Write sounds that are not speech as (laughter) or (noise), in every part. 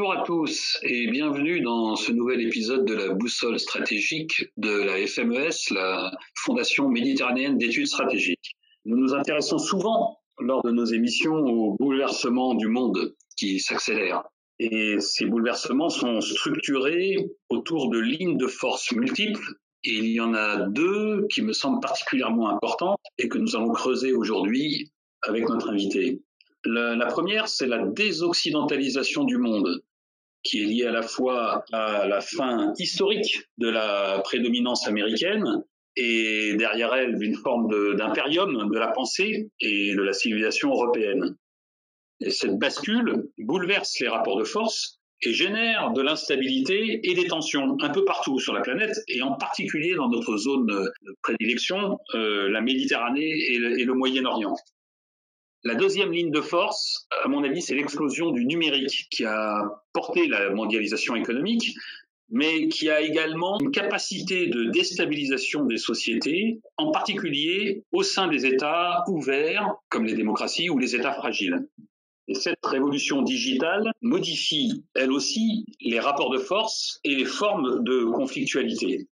Bonjour à tous et bienvenue dans ce nouvel épisode de la boussole stratégique de la FMES, la Fondation méditerranéenne d'études stratégiques. Nous nous intéressons souvent lors de nos émissions aux bouleversements du monde qui s'accélèrent. Et ces bouleversements sont structurés autour de lignes de force multiples. Et il y en a deux qui me semblent particulièrement importantes et que nous allons creuser aujourd'hui avec notre invité. La, première, c'est la désoccidentalisation du monde, qui est liée à la fois à la fin historique de la prédominance américaine et derrière elle d'une forme d'impérium de, la pensée et de la civilisation européenne. Et cette bascule bouleverse les rapports de force et génère de l'instabilité et des tensions un peu partout sur la planète, et en particulier dans notre zone de prédilection, euh, la Méditerranée et le Moyen-Orient. La deuxième ligne de force, à mon avis, c'est l'explosion du numérique qui a porté la mondialisation économique, mais qui a également une capacité de déstabilisation des sociétés, en particulier au sein des États ouverts, comme les démocraties ou les États fragiles. Et cette révolution digitale modifie, elle aussi, les rapports de force et les formes de conflictualité.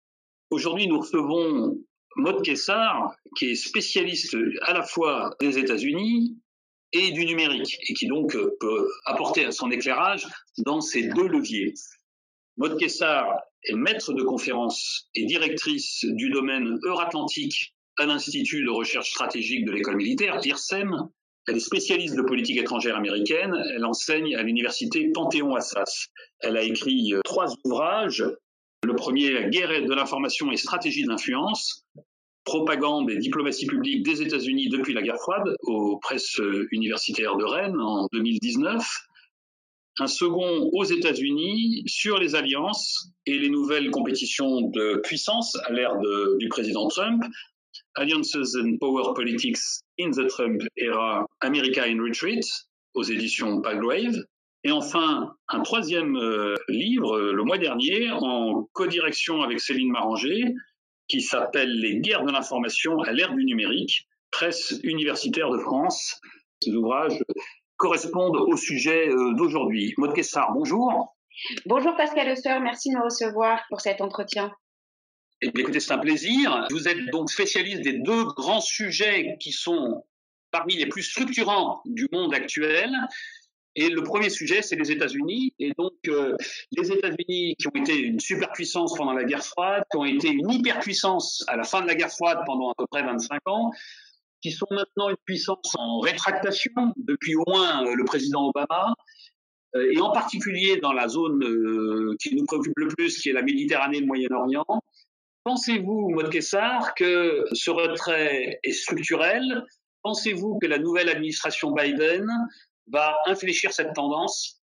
Aujourd'hui, nous recevons Maud Kessar, qui est spécialiste à la fois des États-Unis et du numérique, et qui donc euh, peut apporter son éclairage dans ces deux leviers. Maud Kessar est maître de conférence et directrice du domaine Euratlantique à l'Institut de recherche stratégique de l'école militaire, IRSEM. Elle est spécialiste de politique étrangère américaine. Elle enseigne à l'université Panthéon-Assas. Elle a écrit euh, trois ouvrages le premier, Guerre de l'information et stratégie d'influence, propagande et diplomatie publique des États-Unis depuis la guerre froide aux presses universitaires de Rennes en 2019. Un second aux États-Unis sur les alliances et les nouvelles compétitions de puissance à l'ère du président Trump, Alliances and Power Politics in the Trump Era, America in Retreat, aux éditions Palgrave. Et enfin, un troisième euh, livre, euh, le mois dernier, en codirection avec Céline Maranger, qui s'appelle Les guerres de l'information à l'ère du numérique, presse universitaire de France. Ces ouvrages correspondent au sujet euh, d'aujourd'hui. Maud Kessar, bonjour. Bonjour Pascal Osseur, merci de me recevoir pour cet entretien. Eh écoutez, c'est un plaisir. Vous êtes donc spécialiste des deux grands sujets qui sont parmi les plus structurants du monde actuel. Et le premier sujet, c'est les États-Unis. Et donc, euh, les États-Unis qui ont été une superpuissance pendant la guerre froide, qui ont été une hyperpuissance à la fin de la guerre froide pendant à peu près 25 ans, qui sont maintenant une puissance en rétractation depuis au moins euh, le président Obama, euh, et en particulier dans la zone qui nous préoccupe le plus, qui est la Méditerranée et le Moyen-Orient. Pensez-vous, Maud Kessar, que ce retrait est structurel? Pensez-vous que la nouvelle administration Biden va infléchir cette tendance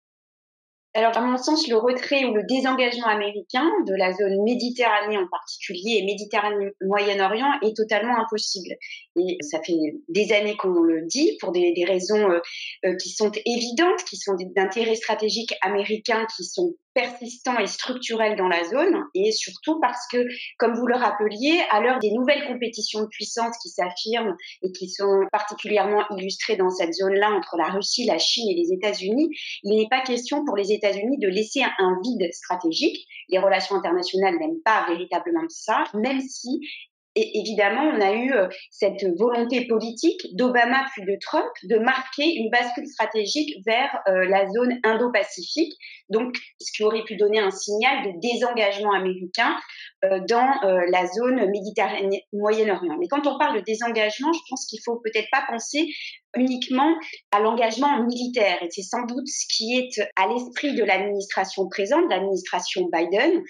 alors, à mon sens, le retrait ou le désengagement américain de la zone Méditerranée en particulier et Méditerranée-Moyen-Orient est totalement impossible. Et ça fait des années qu'on le dit pour des, raisons euh, euh, qui sont évidentes, qui sont d'intérêt stratégique américain, qui sont persistants et structurels dans la zone, et surtout parce que, comme vous le rappeliez, à l'heure des nouvelles compétitions de puissance qui s'affirment et qui sont particulièrement illustrées dans cette zone-là entre la Russie, la Chine et les États-Unis, il n'est pas question pour les États-Unis de laisser un vide stratégique. Les relations internationales n'aiment pas véritablement ça, même si et évidemment, on a eu euh, cette volonté politique d'Obama puis de Trump de marquer une bascule stratégique vers euh, la zone Indo-Pacifique, donc ce qui aurait pu donner un signal de désengagement américain euh, dans la zone Méditerranée Moyen-Orient. Mais quand on parle de désengagement, je pense qu'il faut peut-être pas penser uniquement à l'engagement militaire. Et c'est sans doute ce qui est à l'esprit de l'administration présente, l'administration Biden,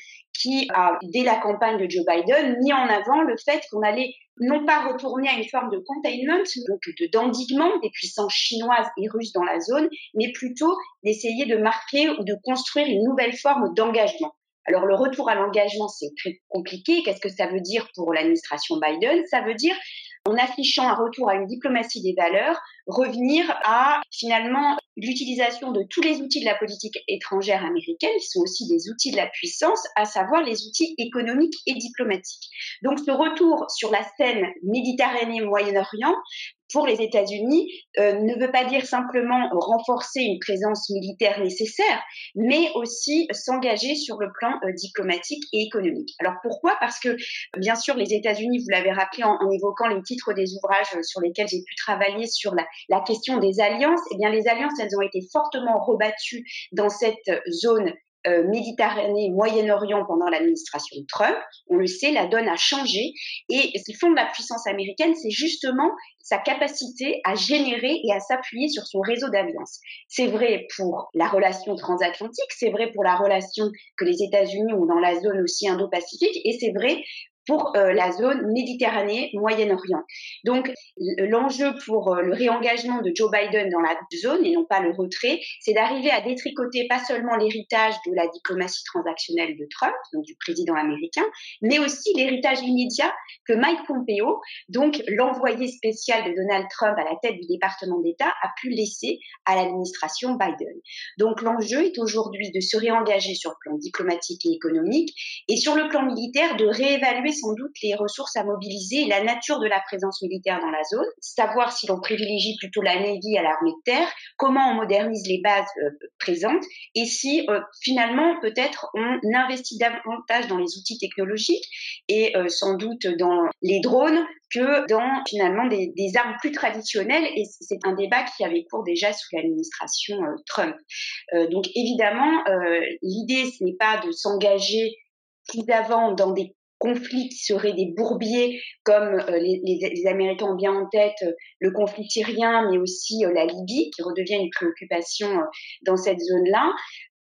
qui a, dès la campagne de Joe Biden, mis en avant le fait qu'on allait non pas retourner à une forme de containment, donc de d'endiguement des puissances chinoises et russes dans la zone, mais plutôt d'essayer de marquer ou de construire une nouvelle forme d'engagement. Alors le retour à l'engagement, c'est très compliqué. Qu'est-ce que ça veut dire pour l'administration Biden? Ça veut dire en affichant un retour à une diplomatie des valeurs, revenir à finalement l'utilisation de tous les outils de la politique étrangère américaine, qui sont aussi des outils de la puissance, à savoir les outils économiques et diplomatiques. Donc ce retour sur la scène Méditerranée-Moyen-Orient pour les États-Unis euh, ne veut pas dire simplement renforcer une présence militaire nécessaire, mais aussi s'engager sur le plan euh, diplomatique et économique. Alors pourquoi? Parce que bien sûr les États-Unis, vous l'avez rappelé en, évoquant les titres des ouvrages sur lesquels j'ai pu travailler sur la, la question des alliances, eh bien les alliances elles ont été fortement rebattues dans cette zone euh, Méditerranée, Moyen-Orient pendant l'administration Trump. On le sait, la donne a changé. Et ce qui fond de la puissance américaine, c'est justement sa capacité à générer et à s'appuyer sur son réseau d'alliances. C'est vrai pour la relation transatlantique, c'est vrai pour la relation que les États-Unis ont dans la zone aussi Indo-Pacifique, et c'est vrai pour euh, la zone Méditerranée, Moyen-Orient. Donc l'enjeu pour euh, le réengagement de Joe Biden dans la zone et non pas le retrait, c'est d'arriver à détricoter pas seulement l'héritage de la diplomatie transactionnelle de Trump, donc du président américain, mais aussi l'héritage immédiat que Mike Pompeo, donc l'envoyé spécial de Donald Trump à la tête du département d'État, a pu laisser à l'administration Biden. Donc l'enjeu est aujourd'hui de se réengager sur le plan diplomatique et économique et sur le plan militaire de réévaluer sans doute les ressources à mobiliser la nature de la présence militaire dans la zone, savoir si l'on privilégie plutôt la Navy à l'armée de terre, comment on modernise les bases euh, présentes et si euh, finalement peut-être on investit davantage dans les outils technologiques et euh, sans doute dans les drones que dans finalement des, armes plus traditionnelles et c'est un débat qui avait cours déjà sous l'administration Trump. donc évidemment, l'idée ce n'est pas de s'engager plus avant dans des conflits qui seraient des bourbiers, comme euh, les, Américains ont bien en tête euh, le conflit syrien, mais aussi euh, la Libye, qui redevient une préoccupation dans cette zone-là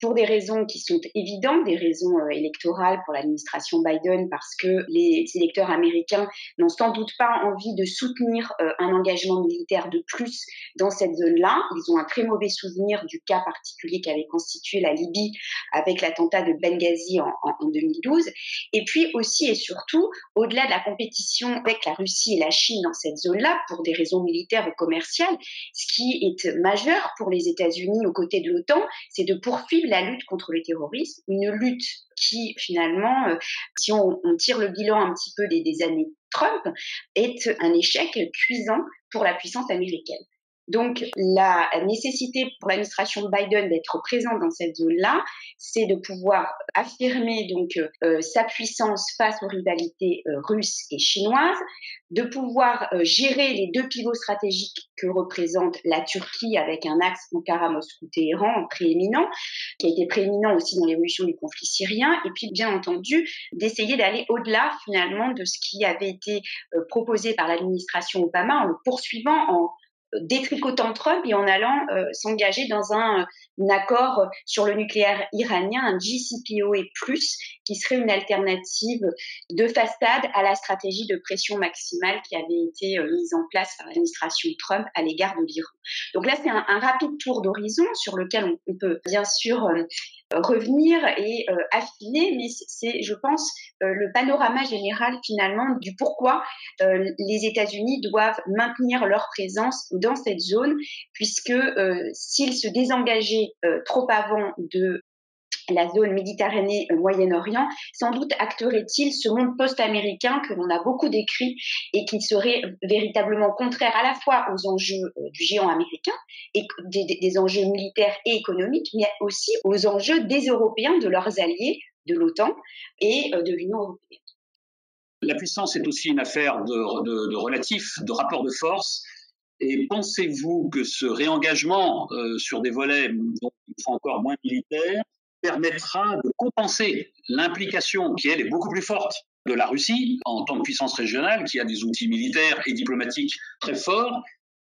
pour des raisons qui sont évidentes, des raisons euh, électorales pour l'administration Biden, parce que les électeurs américains n'ont sans doute pas envie de soutenir euh, un engagement militaire de plus dans cette zone-là. Ils ont un très mauvais souvenir du cas particulier qu'avait constitué la Libye avec l'attentat de Benghazi en, en, 2012. Et puis aussi et surtout, au-delà de la compétition avec la Russie et la Chine dans cette zone-là, pour des raisons militaires ou commerciales, ce qui est majeur pour les États-Unis aux côtés de l'OTAN, c'est de poursuivre la lutte contre le terrorisme, une lutte qui finalement, euh, si on, tire le bilan un petit peu des, des années Trump, est un échec cuisant pour la puissance américaine. Donc, la nécessité pour l'administration Biden d'être présente dans cette zone-là, c'est de pouvoir affirmer donc euh, sa puissance face aux rivalités euh, russes et chinoises, de pouvoir euh, gérer les deux pivots stratégiques que représente la Turquie avec un axe Ankara-Moscou-Téhéran prééminent, qui a été prééminent aussi dans l'évolution du conflit syrien, et puis bien entendu d'essayer d'aller au-delà finalement de ce qui avait été proposé par l'administration Obama en le poursuivant en détricotant Trump et en allant euh, s'engager dans un, accord sur le nucléaire iranien, un JCPOA+, qui serait une alternative de façade à la stratégie de pression maximale qui avait été euh, mise en place par l'administration Trump à l'égard de l'Iran. Donc là, c'est un, rapide tour d'horizon sur lequel on, peut bien sûr euh, revenir et affiner, mais c'est, je pense, le panorama général finalement du pourquoi les États-Unis doivent maintenir leur présence dans cette zone, puisque s'ils se désengageaient trop avant de la zone Méditerranée-Moyen-Orient, euh, sans doute acterait-il ce monde post-américain que l'on a beaucoup décrit et qui serait véritablement contraire à la fois aux enjeux euh, du géant américain et des, enjeux militaires et économiques, mais aussi aux enjeux des Européens, de leurs alliés, de l'OTAN et euh, de l'Union européenne. La puissance est aussi une affaire de, de, de relatif, de rapport de force. Et pensez-vous que ce réengagement sur des volets faut encore moins militaires permettra de compenser l'implication qui, elle, est beaucoup plus forte de la Russie en tant que puissance régionale, qui a des outils militaires et diplomatiques très forts,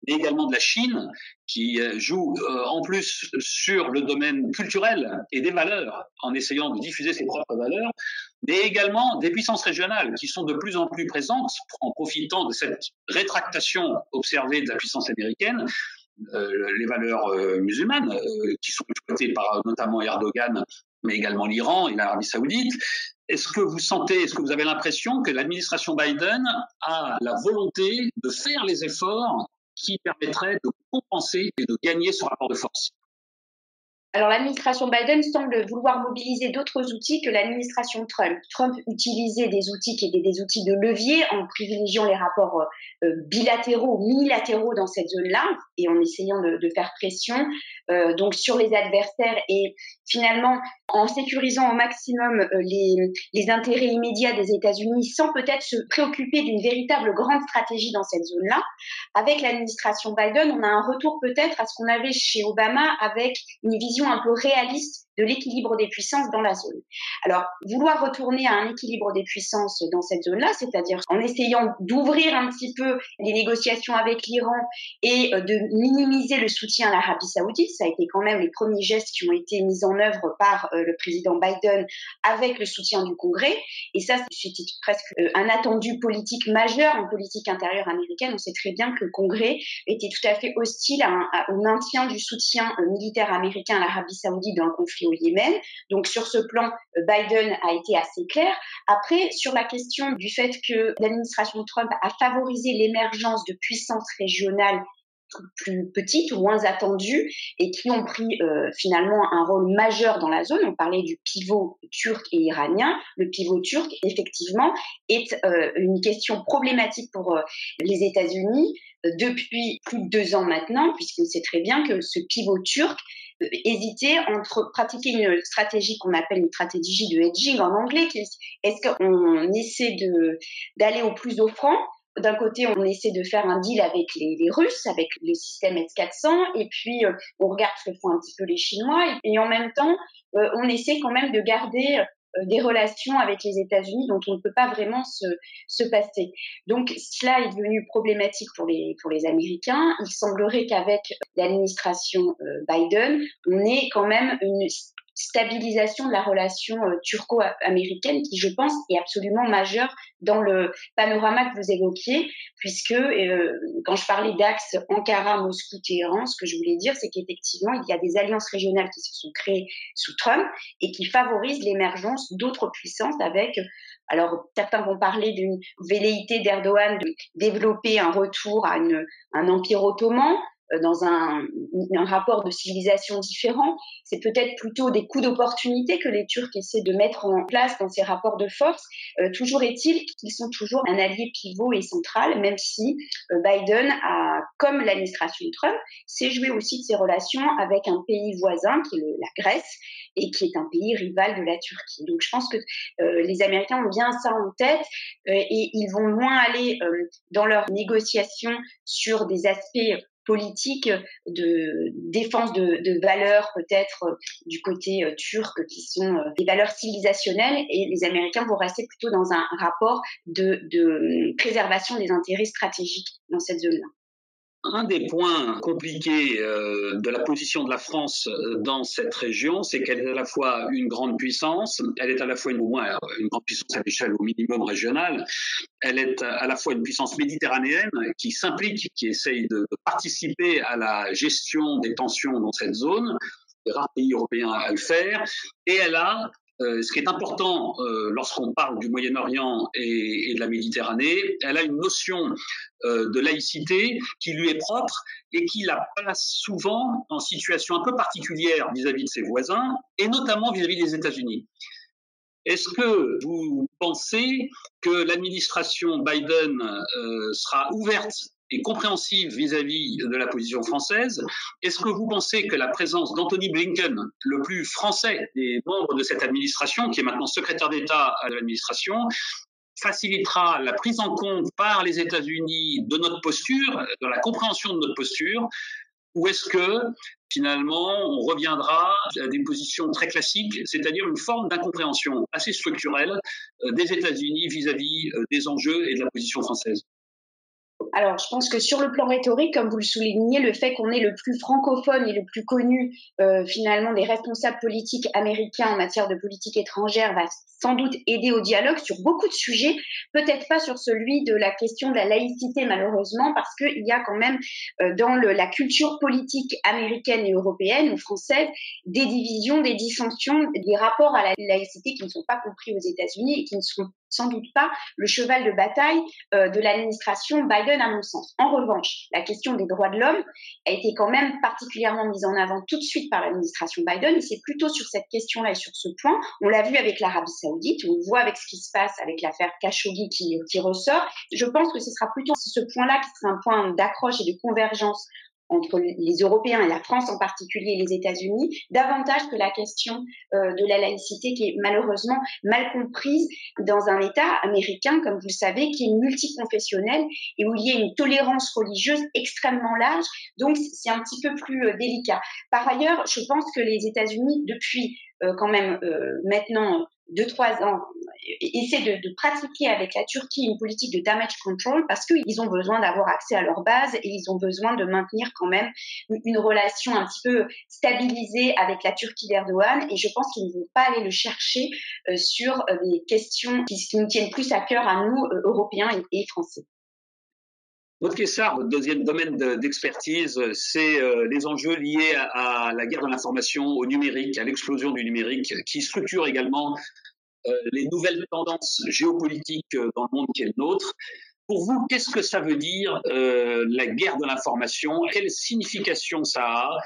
mais également de la Chine, qui euh, joue euh, en plus sur le domaine culturel et des valeurs, en essayant de diffuser ses propres valeurs, mais également des puissances régionales qui sont de plus en plus présentes en profitant de cette rétractation observée de la puissance américaine les valeurs euh, musulmanes euh, qui sont exploitées par notamment Erdogan, mais également l'Iran et l'Arabie saoudite. Est-ce que vous sentez, est-ce que vous avez l'impression que l'administration Biden a la volonté de faire les efforts qui permettrait de compenser et de gagner ce rapport de force? Alors l'administration Biden semble vouloir mobiliser d'autres outils que l'administration Trump. Trump utilisait des outils qui étaient des outils de levier en privilégiant les rapports euh, bilatéraux unilatéraux dans cette zone-là et en essayant de, faire pression euh, donc sur les adversaires et finalement en sécurisant au maximum euh, les intérêts immédiats des États-Unis sans peut-être se préoccuper d'une véritable grande stratégie dans cette zone-là. Avec l'administration Biden, on a un retour peut-être à ce qu'on avait chez Obama avec une vision un peu réaliste de l'équilibre des puissances dans la zone. Alors, vouloir retourner à un équilibre des puissances dans cette zone-là, c'est-à-dire en essayant d'ouvrir un petit peu les négociations avec l'Iran et euh, de minimiser le soutien à l'Arabie saoudite, ça a été quand même les premiers gestes qui ont été mis en œuvre par euh, le président Biden avec le soutien du Congrès. Et ça, c'était presque euh, un attendu politique majeur en politique intérieure américaine. On sait très bien que le Congrès était tout à fait hostile au maintien du soutien militaire américain à l'Arabie saoudite dans le conflit Yémen. Donc sur ce plan, euh, Biden a été assez clair. Après, sur la question du fait que l'administration Trump a favorisé l'émergence de puissances régionales plus petites ou moins attendues et qui ont pris euh, finalement un rôle majeur dans la zone. On parlait du pivot turc et iranien. Le pivot turc, effectivement, est euh, une question problématique pour les États-Unis depuis plus de deux ans maintenant, puisqu'on sait très bien que ce pivot turc hésiter entre pratiquer une stratégie qu'on appelle une stratégie de hedging en anglais. Est-ce qu'on essaie d'aller au plus offrant? D'un côté, on essaie de faire un deal avec les, Russes, avec le système S-400, et puis euh, on regarde ce que font un petit peu les Chinois, et, en même temps, euh, on essaie quand même de garder des relations avec les États-Unis dont on ne peut pas vraiment se, se passer. Donc cela est devenu problématique pour les, pour les Américains. Il semblerait qu'avec l'administration euh, Biden, on ait quand même une stabilisation de la relation euh, turco-américaine qui, je pense, est absolument majeure dans le panorama que vous évoquiez, puisque euh, quand je parlais d'axe Ankara, Moscou, Téhéran, ce que je voulais dire, c'est qu'effectivement, il y a des alliances régionales qui se sont créées sous Trump et qui favorisent l'émergence d'autres puissances avec alors, certains vont parler d'une velléité d'Erdogan de développer un retour à un empire ottoman. Euh, dans un, un, rapport de civilisation différent. C'est peut-être plutôt des coups d'opportunité que les Turcs essaient de mettre en place dans ces rapports de force. Euh, toujours est-il qu'ils sont toujours un allié pivot et central, même si euh, Biden a, comme l'administration Trump, s'est joué aussi de ses relations avec un pays voisin, qui est le, la Grèce, et qui est un pays rival de la Turquie. Donc je pense que euh, les Américains ont bien ça en tête et ils vont moins aller dans leurs négociations sur des aspects politique de défense de, valeurs peut-être euh, du côté euh, turc qui sont euh, des valeurs civilisationnelles et les Américains vont rester plutôt dans un rapport de préservation des intérêts stratégiques dans cette zone-là. Un des points compliqués euh, de la position de la France euh, dans cette région, c'est qu'elle est à la fois une grande puissance, elle est à la fois une, moins, une grande puissance à l'échelle au minimum régionale, elle est à la fois une puissance méditerranéenne qui s'implique, qui essaye de, participer à la gestion des tensions dans cette zone, des rares pays européens à le faire, et elle a euh, ce qui est important euh, lorsqu'on parle du Moyen-Orient et, de la Méditerranée, elle a une notion euh, de laïcité qui lui est propre et qui la place souvent en situation un peu particulière vis-à-vis de ses voisins et notamment vis-à-vis des États-Unis. Est-ce que vous pensez que l'administration Biden sera ouverte et compréhensive vis-à-vis de la position française. Est-ce que vous pensez que la présence d'Anthony Blinken, le plus français des membres de cette administration, qui est maintenant secrétaire d'État à l'administration, facilitera la prise en compte par les États-Unis de notre posture, de la compréhension de notre posture, ou est-ce que finalement on reviendra à des positions très classiques, c'est-à-dire une forme d'incompréhension assez structurelle euh, des États-Unis vis-à-vis euh, des enjeux et de la position française? Alors, je pense que sur le plan rhétorique, comme vous le soulignez, le fait qu'on est le plus francophone et le plus connu euh, finalement des responsables politiques américains en matière de politique étrangère va sans doute aider au dialogue sur beaucoup de sujets, peut-être pas sur celui de la question de la laïcité malheureusement, parce qu'il y a quand même euh, dans la culture politique américaine et européenne ou française des divisions, des dissensions, des rapports à la laïcité qui ne sont pas compris aux États-Unis et qui ne sont sans doute pas le cheval de bataille euh, de l'administration Biden, à mon sens. En revanche, la question des droits de l'homme a été quand même particulièrement mise en avant tout de suite par l'administration Biden, et c'est plutôt sur cette question-là et sur ce point. On l'a vu avec l'Arabie Saoudite, on le voit avec ce qui se passe avec l'affaire Khashoggi qui, qui ressort. Je pense que ce sera plutôt ce point-là qui sera un point d'accroche et de convergence entre les Européens et la France en particulier et les États-Unis, davantage que la question euh, de la laïcité qui est malheureusement mal comprise dans un État américain, comme vous le savez, qui est multiconfessionnel et où il y a une tolérance religieuse extrêmement large. Donc c'est un petit peu plus euh, délicat. Par ailleurs, je pense que les États-Unis, depuis euh, quand même maintenant deux, trois ans, essaient de, pratiquer avec la Turquie une politique de damage control parce qu'ils ont besoin d'avoir accès à leur base et ils ont besoin de maintenir quand même une relation un petit peu stabilisée avec la Turquie d'Erdogan. Et je pense qu'ils ne vont pas aller le chercher euh, sur euh, des questions qui, nous tiennent plus à cœur à nous, euh, Européens et, Français. Votre Kessar, votre deuxième domaine d'expertise, c'est les enjeux liés à, la guerre de l'information, au numérique, à l'explosion du numérique, qui structure également euh, les nouvelles tendances géopolitiques euh, dans le monde qui est le nôtre. Pour vous, qu'est-ce que ça veut dire euh, la guerre de l'information? Quelle signification ça a?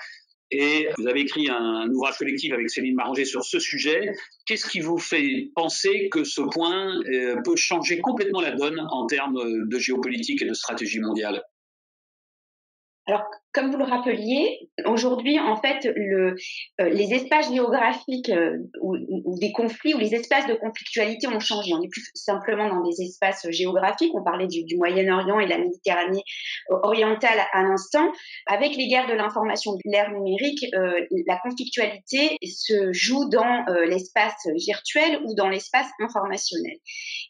Et vous avez écrit un, ouvrage collectif avec Céline Maranger sur ce sujet. Qu'est-ce qui vous fait penser que ce point peut changer complètement la donne en termes de géopolitique et de stratégie mondiale? Alors, comme vous le rappeliez, aujourd'hui, en fait, le, euh, les espaces géographiques euh, ou, des conflits ou les espaces de conflictualité ont changé. On n'est plus simplement dans des espaces géographiques. On parlait du, du Moyen-Orient et la Méditerranée orientale à l'instant. Avec les guerres de l'information de l'ère numérique, euh, la conflictualité se joue dans l'espace virtuel ou dans l'espace informationnel.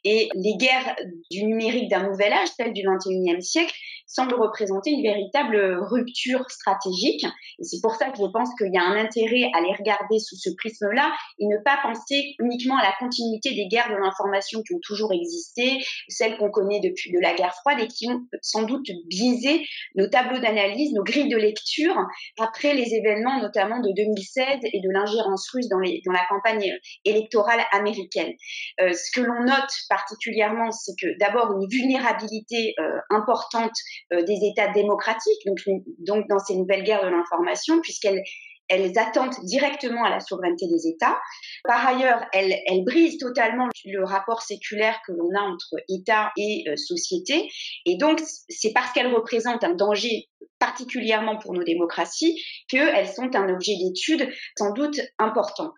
Et les guerres du numérique d'un nouvel âge, celles du 21e siècle, semblent représenter une véritable rupture stratégique. Et c'est pour ça que je pense qu'il y a un intérêt à les regarder sous ce prisme-là et ne pas penser uniquement à la continuité des guerres de l'information qui ont toujours existé, celles qu'on connaît depuis de la guerre froide et qui ont sans doute biaisé nos tableaux d'analyse, nos grilles de lecture après les événements notamment de 2016 et de l'ingérence russe dans, la campagne électorale américaine. Euh, ce que l'on note particulièrement, c'est que d'abord une vulnérabilité euh, importante des États démocratiques, donc donc dans ces nouvelles guerres de l'information, puisqu'elles elles attendent directement à la souveraineté des États. Par ailleurs, elles, elles brisent totalement le rapport séculaire que l'on a entre État et euh, société. Et donc, c'est parce qu'elles représentent un danger particulièrement pour nos démocraties qu'elles sont un objet d'étude sans doute important.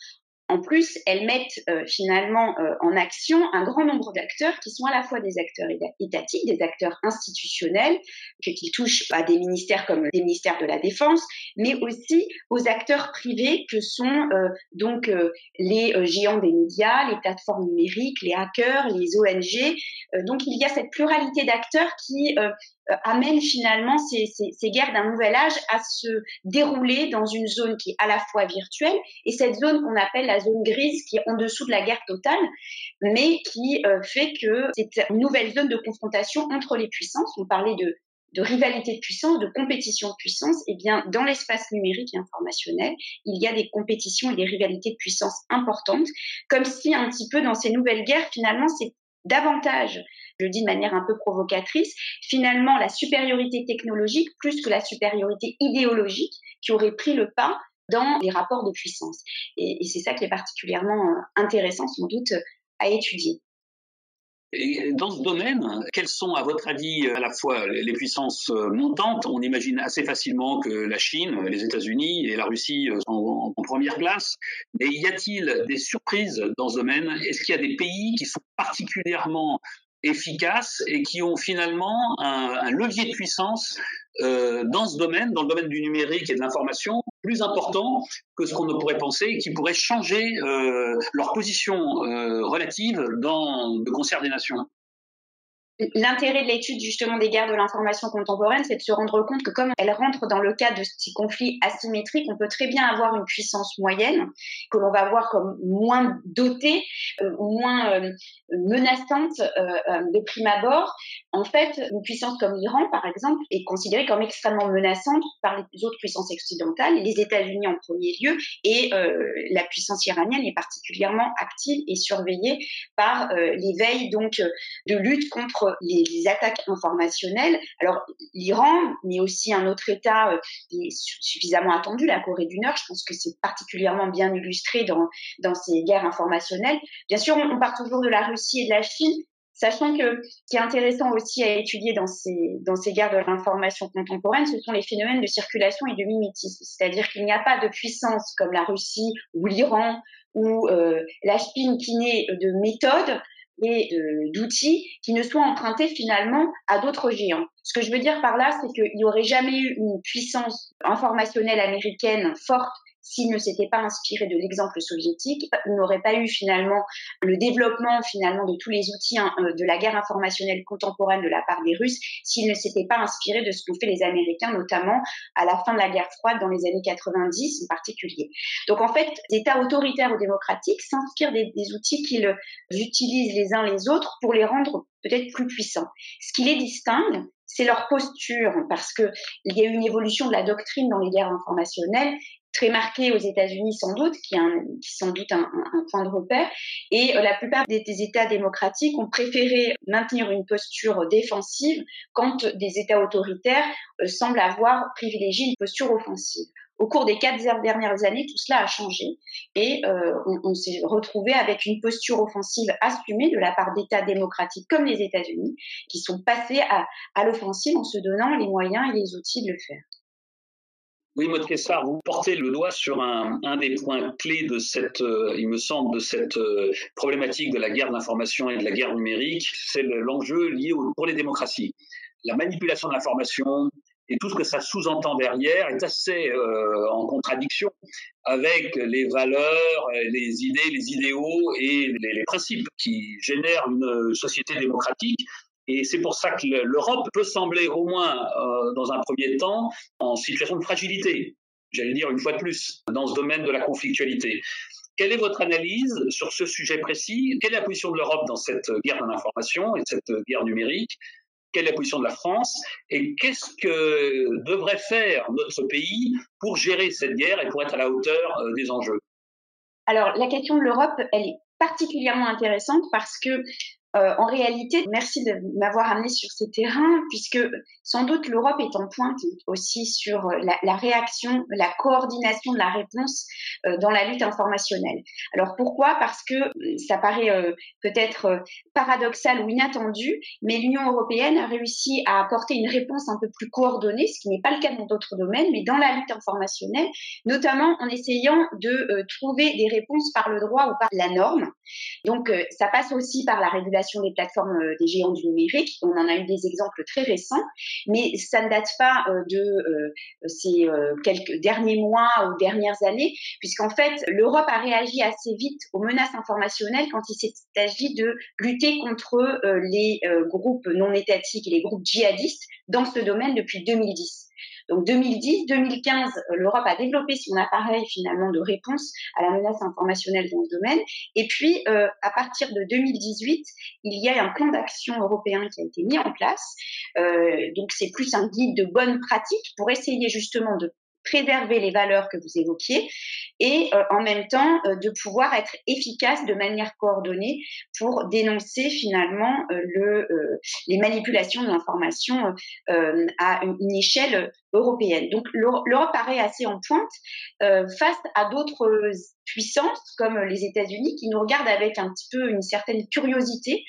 En plus, elles mettent euh, finalement euh, en action un grand nombre d'acteurs qui sont à la fois des acteurs étatiques, des acteurs institutionnels, qui touchent à des ministères comme les ministères de la Défense, mais aussi aux acteurs privés que sont euh, donc les géants des médias, les plateformes numériques, les hackers, les ONG. donc il y a cette pluralité d'acteurs qui euh, amène finalement ces, guerres d'un nouvel âge à se dérouler dans une zone qui est à la fois virtuelle et cette zone qu'on appelle la zone grise qui est en dessous de la guerre totale, mais qui euh, fait que c'est une nouvelle zone de confrontation entre les puissances. On parlait de, de rivalité de puissance, de compétition de puissance, et eh bien dans l'espace numérique et informationnel, il y a des compétitions et des rivalités de puissance importantes, comme si un petit peu dans ces nouvelles guerres, finalement, c'est davantage je le dis de manière un peu provocatrice, finalement la supériorité technologique plus que la supériorité idéologique qui aurait pris le pas dans les rapports de puissance. Et, c'est ça qui est particulièrement euh, intéressant sans doute à étudier. Et dans ce domaine, quelles sont, à votre avis, à la fois les puissances euh, montantes? On imagine assez facilement que la Chine, les États-Unis et la Russie euh, sont en première place. Mais y a-t-il des surprises dans ce domaine? Est-ce qu'il y a des pays qui sont particulièrement efficaces et qui ont finalement un, levier de puissance euh, dans ce domaine, dans le domaine du numérique et de l'information, plus important que ce qu'on ne pourrait penser, qui pourrait changer euh, leur position euh, relative dans le concert des nations. L'intérêt de l'étude justement des guerres de l'information contemporaine, c'est de se rendre compte que comme elle rentre dans le cadre de ces conflits asymétriques, on peut très bien avoir une puissance moyenne que l'on va voir comme moins dotée, euh, moins euh, menaçante euh, de prime abord. En fait, une puissance comme l'Iran, par exemple, est considérée comme extrêmement menaçante par les autres puissances occidentales, les États-Unis en premier lieu, et la puissance iranienne est particulièrement active et surveillée par les veilles donc de lutte contre les, attaques informationnelles. Alors l'Iran, mais aussi un autre État euh, qui est suffisamment attendu, la Corée du Nord, je pense que c'est particulièrement bien illustré dans, dans ces guerres informationnelles. Bien sûr, on, part toujours de la Russie et de la Chine, Sachant que ce qui est intéressant aussi à étudier dans ces, dans ces guerres de l'information contemporaine, ce sont les phénomènes de circulation et de mimétisme. C'est-à-dire qu'il n'y a pas de puissance comme la Russie ou l'Iran ou euh, la Chine qui naît de méthodes et d'outils qui ne soient empruntés finalement à d'autres géants. Ce que je veux dire par là, c'est qu'il n'y aurait jamais eu une puissance informationnelle américaine forte s'il ne s'était pas inspiré de l'exemple soviétique, il n'aurait pas eu finalement le développement finalement de tous les outils hein, euh, de la guerre informationnelle contemporaine de la part des Russes, s'il ne s'était pas inspiré de ce qu'ont fait les Américains, notamment à la fin de la guerre froide dans les années 90 en particulier. Donc en fait, les États autoritaires ou démocratiques s'inspirent des, des outils qu'ils utilisent les uns les autres pour les rendre peut-être plus puissants. Ce qui les distingue, c'est leur posture, parce qu'il y a eu une évolution de la doctrine dans les guerres informationnelles très marquée aux États-Unis sans doute, qui est, sans doute un, point de repère. Et euh, la plupart des, États démocratiques ont préféré maintenir une posture défensive quand des États autoritaires euh, semblent avoir privilégié une posture offensive. Au cours des quatre dernières années, tout cela a changé et euh, on, s'est retrouvé avec une posture offensive assumée de la part d'États démocratiques comme les États-Unis, qui sont passés à l'offensive en se donnant les moyens et les outils de le faire. Oui, Maud Kessar, vous portez le doigt sur un, des points clés de cette, euh, il me semble, de cette euh, problématique de la guerre d'information et de la guerre numérique. C'est l'enjeu lié pour les démocraties. La manipulation de l'information et tout ce que ça sous-entend derrière est assez euh, en contradiction avec les valeurs, les idées, les idéaux et les principes qui génèrent une société démocratique et c'est pour ça que l'Europe peut sembler, au moins euh, dans un premier temps, en situation de fragilité, j'allais dire une fois de plus, dans ce domaine de la conflictualité. Quelle est votre analyse sur ce sujet précis? Quelle est la position de l'Europe dans cette guerre de l'information et cette guerre numérique? Quelle est la position de la France? Et qu'est-ce que devrait faire notre pays pour gérer cette guerre et pour être à la hauteur euh, des enjeux? Alors, la question de l'Europe, elle est particulièrement intéressante parce que euh, en réalité, merci de m'avoir amené sur ces terrains, puisque sans doute l'Europe est en pointe aussi sur euh, la, réaction, la coordination de la réponse euh, dans la lutte informationnelle. Alors pourquoi? Parce que ça paraît peut-être paradoxal ou inattendu, mais l'Union européenne a réussi à apporter une réponse un peu plus coordonnée, ce qui n'est pas le cas dans d'autres domaines, mais dans la lutte informationnelle, notamment en essayant de trouver des réponses par le droit ou par la norme. Donc ça passe aussi par la régulation des plateformes euh, des géants du numérique. On en a eu des exemples très récents, mais ça ne date pas euh, de euh, ces quelques derniers mois ou dernières années, puisqu'en fait, l'Europe a réagi assez vite aux menaces informationnelles quand il agi de lutter contre les groupes non étatiques et les groupes djihadistes dans ce domaine depuis 2010. Donc 2010-2015, euh, l'Europe a développé son appareil finalement de réponse à la menace informationnelle dans ce domaine. Et puis euh, à partir de 2018, il y a un plan d'action européen qui a été mis en place. Euh, donc c'est plus un guide de bonnes pratiques pour essayer justement de préserver les valeurs que vous évoquiez et euh, en même temps de pouvoir être efficace de manière coordonnée pour dénoncer finalement le, les manipulations de l'information à une, échelle Donc l'Europe paraît assez en pointe face à d'autres puissances comme les États-Unis qui nous regardent avec un petit peu une certaine curiosité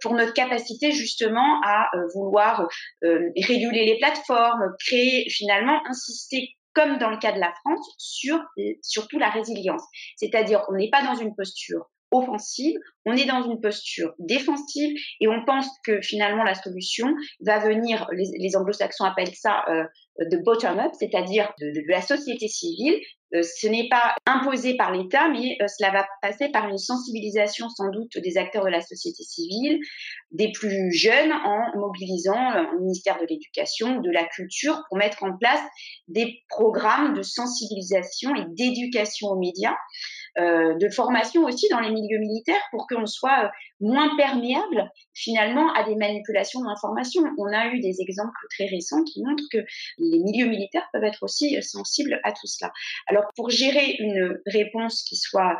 pour notre capacité justement à vouloir réguler les plateformes, créer finalement insister comme dans le cas de la France, sur surtout la résilience. C'est-à-dire, on n'est pas dans une posture offensive, on est dans une posture défensive et on pense que finalement la solution va venir, les, anglo-saxons appellent ça euh, de bottom-up, c'est-à-dire de, la société civile. Euh, ce n'est pas imposé par l'État, mais euh, cela va passer par une sensibilisation sans doute des acteurs de la société civile, des plus jeunes, en mobilisant le ministère de l'Éducation, de la Culture, pour mettre en place des programmes de sensibilisation et d'éducation aux médias. Euh, de formation aussi dans les milieux militaires pour qu'on soit euh, moins perméable finalement à des manipulations de l'information. On a eu des exemples très récents qui montrent que les milieux militaires peuvent être aussi euh, sensibles à tout cela. Alors pour gérer une réponse qui soit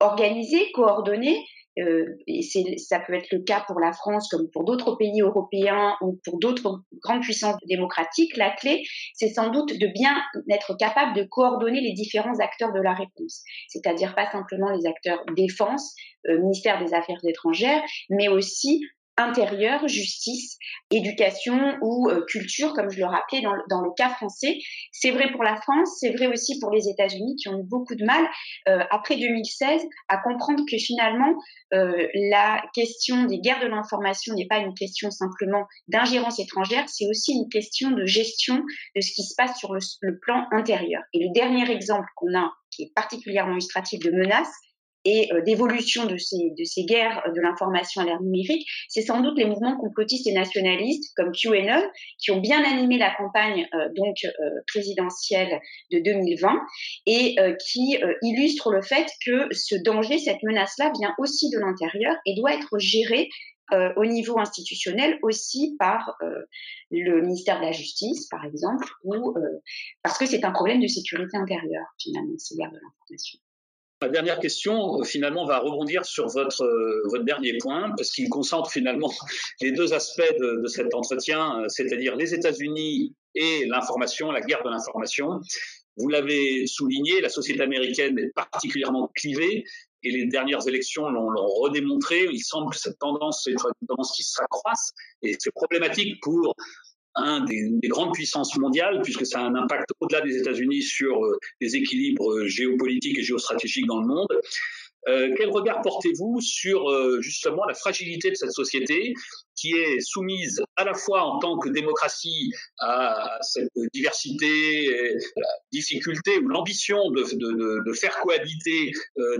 organisée, coordonnée, euh, et ça peut être le cas pour la France comme pour d'autres pays européens ou pour d'autres grandes puissances démocratiques, la clé, c'est sans doute de bien être capable de coordonner les différents acteurs de la réponse, c'est-à-dire pas simplement les acteurs défense, euh, ministère des Affaires étrangères, mais aussi intérieur, justice, éducation ou euh, culture, comme je le rappelais dans, le cas français. C'est vrai pour la France, c'est vrai aussi pour les États-Unis qui ont eu beaucoup de mal, euh, après 2016, à comprendre que finalement, euh, la question des guerres de l'information n'est pas une question simplement d'ingérence étrangère, c'est aussi une question de gestion de ce qui se passe sur le, le plan intérieur. Et le dernier exemple qu'on a, qui est particulièrement illustratif de menace, et euh, d'évolution de ces, de ces guerres de l'information à l'ère numérique, c'est sans doute les mouvements complotistes et nationalistes comme QAnon qui ont bien animé la campagne euh, donc euh, présidentielle de 2020 et qui illustrent le fait que ce danger, cette menace-là vient aussi de l'intérieur et doit être géré au niveau institutionnel aussi par le ministère de la Justice, par exemple, ou parce que c'est un problème de sécurité intérieure, finalement, ces guerres de l'information. Ma dernière question, euh, finalement, va rebondir sur votre, euh, votre dernier point, parce qu'il concentre finalement (laughs) les deux aspects de, de cet entretien, euh, c'est-à-dire les États-Unis et l'information, la guerre de l'information. Vous l'avez souligné, la société américaine est particulièrement clivée, et les dernières élections l'ont redémontré. Il semble que cette tendance est une tendance qui s'accroisse, et c'est problématique pour un des, des, grandes puissances mondiales, puisque ça a un impact au-delà des États-Unis sur euh, les équilibres euh, géopolitiques et géostratégiques dans le monde. Euh, quel regard portez-vous sur justement la fragilité de cette société qui est soumise à la fois en tant que démocratie à cette diversité, la difficulté ou l'ambition de, faire cohabiter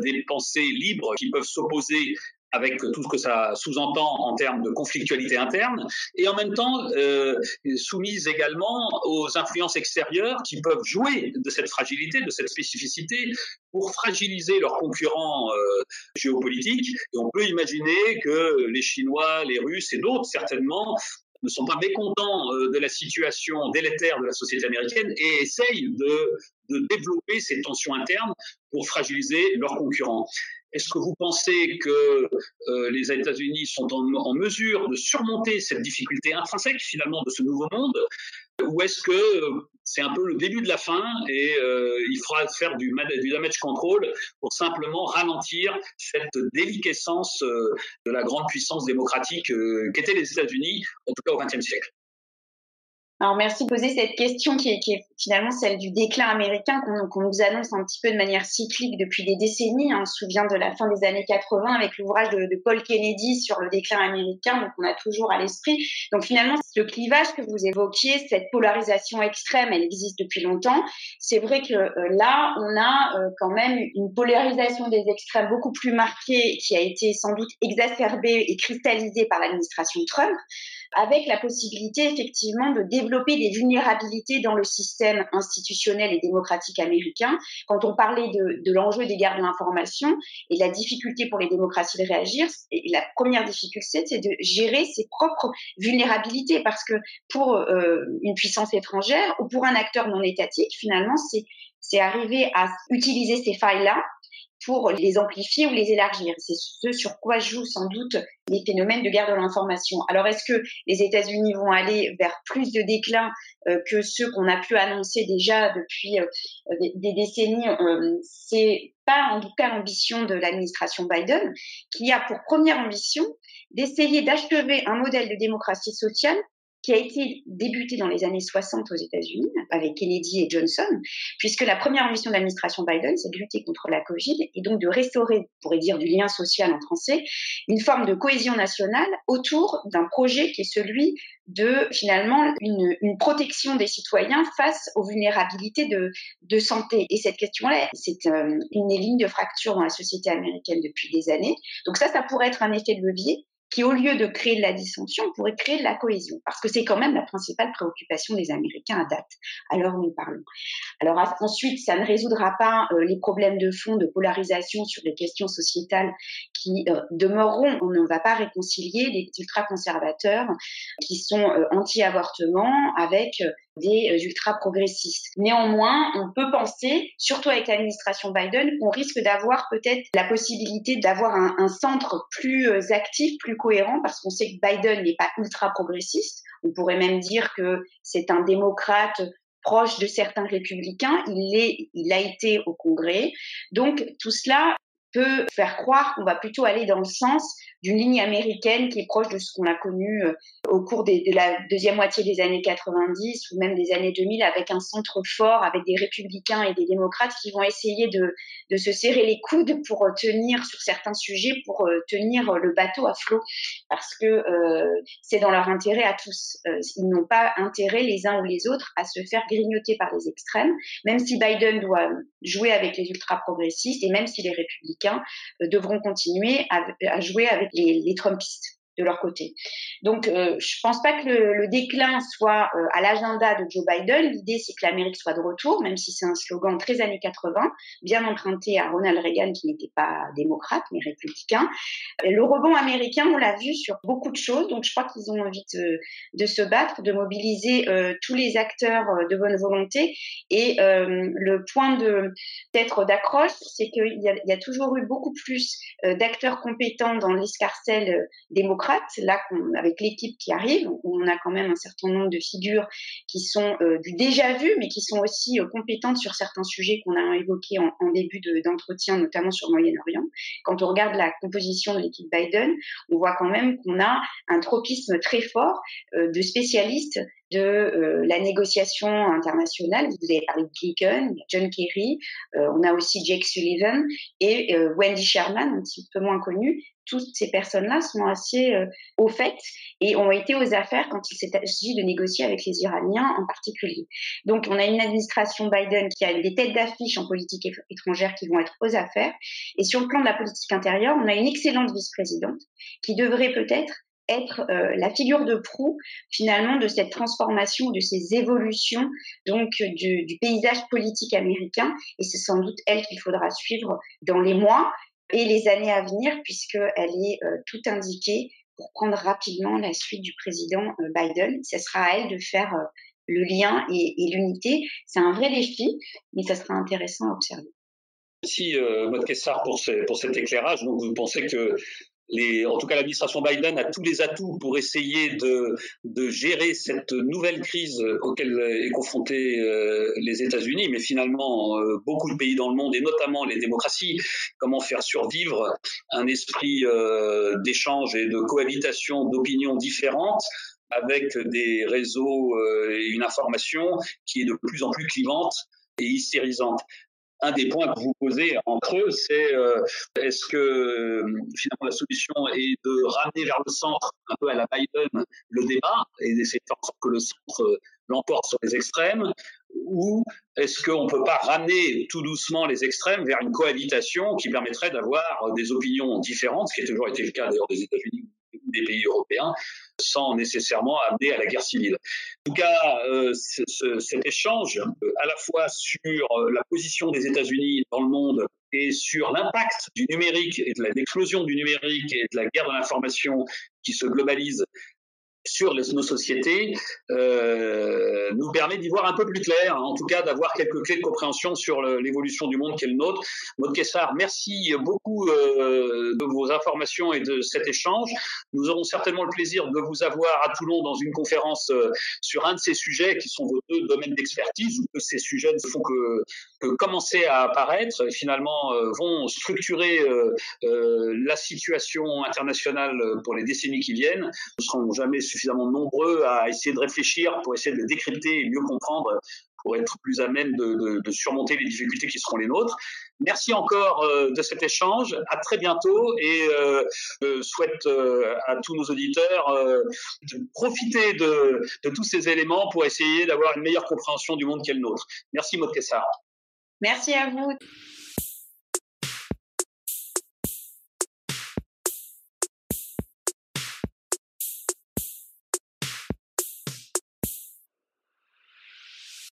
des pensées libres qui peuvent s'opposer avec tout ce que ça sous-entend en termes de conflictualité interne, et en même temps euh, soumise également aux influences extérieures qui peuvent jouer de cette fragilité, de cette spécificité, pour fragiliser leurs concurrents euh, géopolitiques. Et on peut imaginer que les Chinois, les Russes et d'autres certainement ne sont pas mécontents euh, de la situation délétère de la société américaine et essayent de, de développer ces tensions internes pour fragiliser leurs concurrents. Est-ce que vous pensez que euh, les États-Unis sont en, mesure de surmonter cette difficulté intrinsèque finalement de ce nouveau monde? Ou est-ce que euh, c'est un peu le début de la fin et euh, il faudra faire du, du, damage control pour simplement ralentir cette déliquescence de la grande puissance démocratique qu'étaient les États-Unis, en tout cas au XXe siècle? Alors merci de poser cette question qui est, finalement celle du déclin américain qu'on nous annonce un petit peu de manière cyclique depuis des décennies. Hein. On se souvient de la fin des années 80 avec l'ouvrage de, Paul Kennedy sur le déclin américain, donc on a toujours à l'esprit. Donc finalement, ce clivage que vous évoquiez, cette polarisation extrême, elle existe depuis longtemps. C'est vrai que euh, là, on a euh, quand même une polarisation des extrêmes beaucoup plus marquée qui a été sans doute exacerbée et cristallisée par l'administration Trump avec la possibilité effectivement de développer des vulnérabilités dans le système institutionnel et démocratique américain. Quand on parlait de, l'enjeu des guerres de l'information et la difficulté pour les démocraties de réagir, et la première difficulté, c'est de gérer ses propres vulnérabilités parce que pour euh, une puissance étrangère ou pour un acteur non étatique, finalement, c'est c'est arriver à utiliser ces failles-là pour les amplifier ou les élargir. C'est ce sur quoi jouent sans doute les phénomènes de guerre de l'information. Alors est-ce que les États-Unis vont aller vers plus de déclin euh, que ceux qu'on a pu annoncer déjà depuis euh, des, décennies euh, C'est pas en tout cas l'ambition de l'administration Biden, qui a pour première ambition d'essayer d'achever un modèle de démocratie sociale qui a été débuté dans les années 60 aux États-Unis avec Kennedy et Johnson, puisque la première mission de l'administration Biden, c'est de lutter contre la Covid et donc de restaurer, on pourrait dire du lien social en français, une forme de cohésion nationale autour d'un projet qui est celui de finalement une, protection des citoyens face aux vulnérabilités de, santé. Et cette question-là, c'est euh, une des lignes de fracture dans la société américaine depuis des années. Donc ça, ça pourrait être un effet de levier qui, au lieu de créer de la dissension, pourrait créer de la cohésion, parce que c'est quand même la principale préoccupation des Américains à date, à l'heure où nous parlons. Alors ensuite, ça ne résoudra pas euh, les problèmes de fond, de polarisation sur les questions sociétales qui euh, demeureront. On ne va pas réconcilier les ultra-conservateurs qui sont euh, anti-avortement avec des euh, ultra-progressistes. Néanmoins, on peut penser, surtout avec l'administration Biden, qu'on risque d'avoir peut-être la possibilité d'avoir un, centre plus euh, actif, plus cohérent, parce qu'on sait que Biden n'est pas ultra-progressiste. On pourrait même dire que c'est un démocrate proche de certains républicains. Il, est, il a été au Congrès. Donc tout cela peut faire croire qu'on va plutôt aller dans le sens d'une ligne américaine qui est proche de ce qu'on a connu euh, au cours de la deuxième moitié des années 90 ou même des années 2000 avec un centre fort, avec des républicains et des démocrates qui vont essayer de, se serrer les coudes pour euh, tenir sur certains sujets, pour euh, tenir le bateau à flot, parce que c'est dans leur intérêt à tous. ils n'ont pas intérêt les uns ou les autres à se faire grignoter par les extrêmes, même si Biden doit jouer avec les ultra-progressistes et même si les républicains devront continuer à, jouer avec les Trumpistes de leur côté. Donc, euh, je pense pas que le, déclin soit euh, à l'agenda de Joe Biden. L'idée, c'est que l'Amérique soit de retour, même si c'est un slogan très années 80, bien emprunté à Ronald Reagan, qui n'était pas démocrate, mais républicain. Le rebond américain, on l'a vu sur beaucoup de choses, donc je crois qu'ils ont envie de, se battre, de mobiliser euh, tous les acteurs euh, de bonne volonté. Et le point de peut-être d'accroche, c'est qu'il y, a toujours eu beaucoup plus d'acteurs compétents dans l'escarcelle démocratique Là, avec l'équipe qui arrive, on a quand même un certain nombre de figures qui sont euh, du déjà vu, mais qui sont aussi euh, compétentes sur certains sujets qu'on a évoqués en, début d'entretien, notamment sur Moyen-Orient. Quand on regarde la composition de l'équipe Biden, on voit quand même qu'on a un tropisme très fort euh, de spécialistes de la négociation internationale. Vous avez parlé de Blinken, John Kerry, on a aussi Jake Sullivan et Wendy Sherman, un petit peu moins connu, toutes ces personnes-là sont assez euh, au fait et ont été aux affaires quand il s'agit de négocier avec les Iraniens en particulier. Donc, on a une administration Biden qui a des têtes d'affiche en politique étrangère qui vont être aux affaires. Et sur le plan de la politique intérieure, on a une excellente vice-présidente qui devrait peut-être être euh, la figure de proue finalement de cette transformation, de ces évolutions donc du paysage politique américain. Et c'est sans doute elle qu'il faudra suivre dans les mois et les années à venir, puisqu'elle est euh, tout indiquée pour prendre rapidement la suite du président euh, Biden. Ce sera à elle de faire euh, le lien et, l'unité. C'est un vrai défi, mais ça sera intéressant à observer. Merci, Maud Kessar, pour, pour cet éclairage. Donc, vous pensez que en tout cas, l'administration Biden a tous les atouts pour essayer de, gérer cette nouvelle crise auquel est confronté euh, les États-Unis, mais finalement euh, beaucoup de pays dans le monde et notamment les démocraties. Comment faire survivre un esprit euh, d'échange et de cohabitation d'opinions différentes avec des réseaux et une information qui est de plus en plus clivante et hystérisante un des points que vous posez en creux, c'est euh, est-ce que euh, finalement la solution est de ramener vers le centre, un peu à la Biden, le débat et d'essayer de faire en sorte que le centre euh, l'emporte sur les extrêmes, ou est-ce qu'on ne peut pas ramener tout doucement les extrêmes vers une cohabitation qui permettrait d'avoir des opinions différentes, ce qui a toujours été le cas d'ailleurs des États-Unis des pays européens, sans nécessairement amener à la guerre civile. En tout cas, euh, ce, cet échange, euh, à la fois sur euh, la position des États-Unis dans le monde et sur l'impact du numérique et de l'explosion du numérique et de la guerre de l'information qui se globalise sur nos sociétés euh, nous permet d'y voir un peu plus clair, hein, en tout cas d'avoir quelques clés de compréhension sur l'évolution du monde qui est le nôtre. Maud Kessar, merci beaucoup euh, de vos informations et de cet échange. Nous aurons certainement le plaisir de vous avoir à Toulon dans une conférence euh, sur un de ces sujets qui sont vos deux domaines d'expertise, où ces sujets ne font que, commencer à apparaître et finalement vont structurer la situation internationale pour les décennies qui viennent. Nous ne serons jamais suffisamment nombreux à essayer de réfléchir pour essayer de décrypter et mieux comprendre pour être plus à même de, surmonter les difficultés qui seront les nôtres. Merci encore euh, de cet échange. À très bientôt et euh, je souhaite euh, à tous nos auditeurs profiter de, tous ces éléments pour essayer d'avoir une meilleure compréhension du monde qu'est le nôtre. Merci Maud Merci à vous.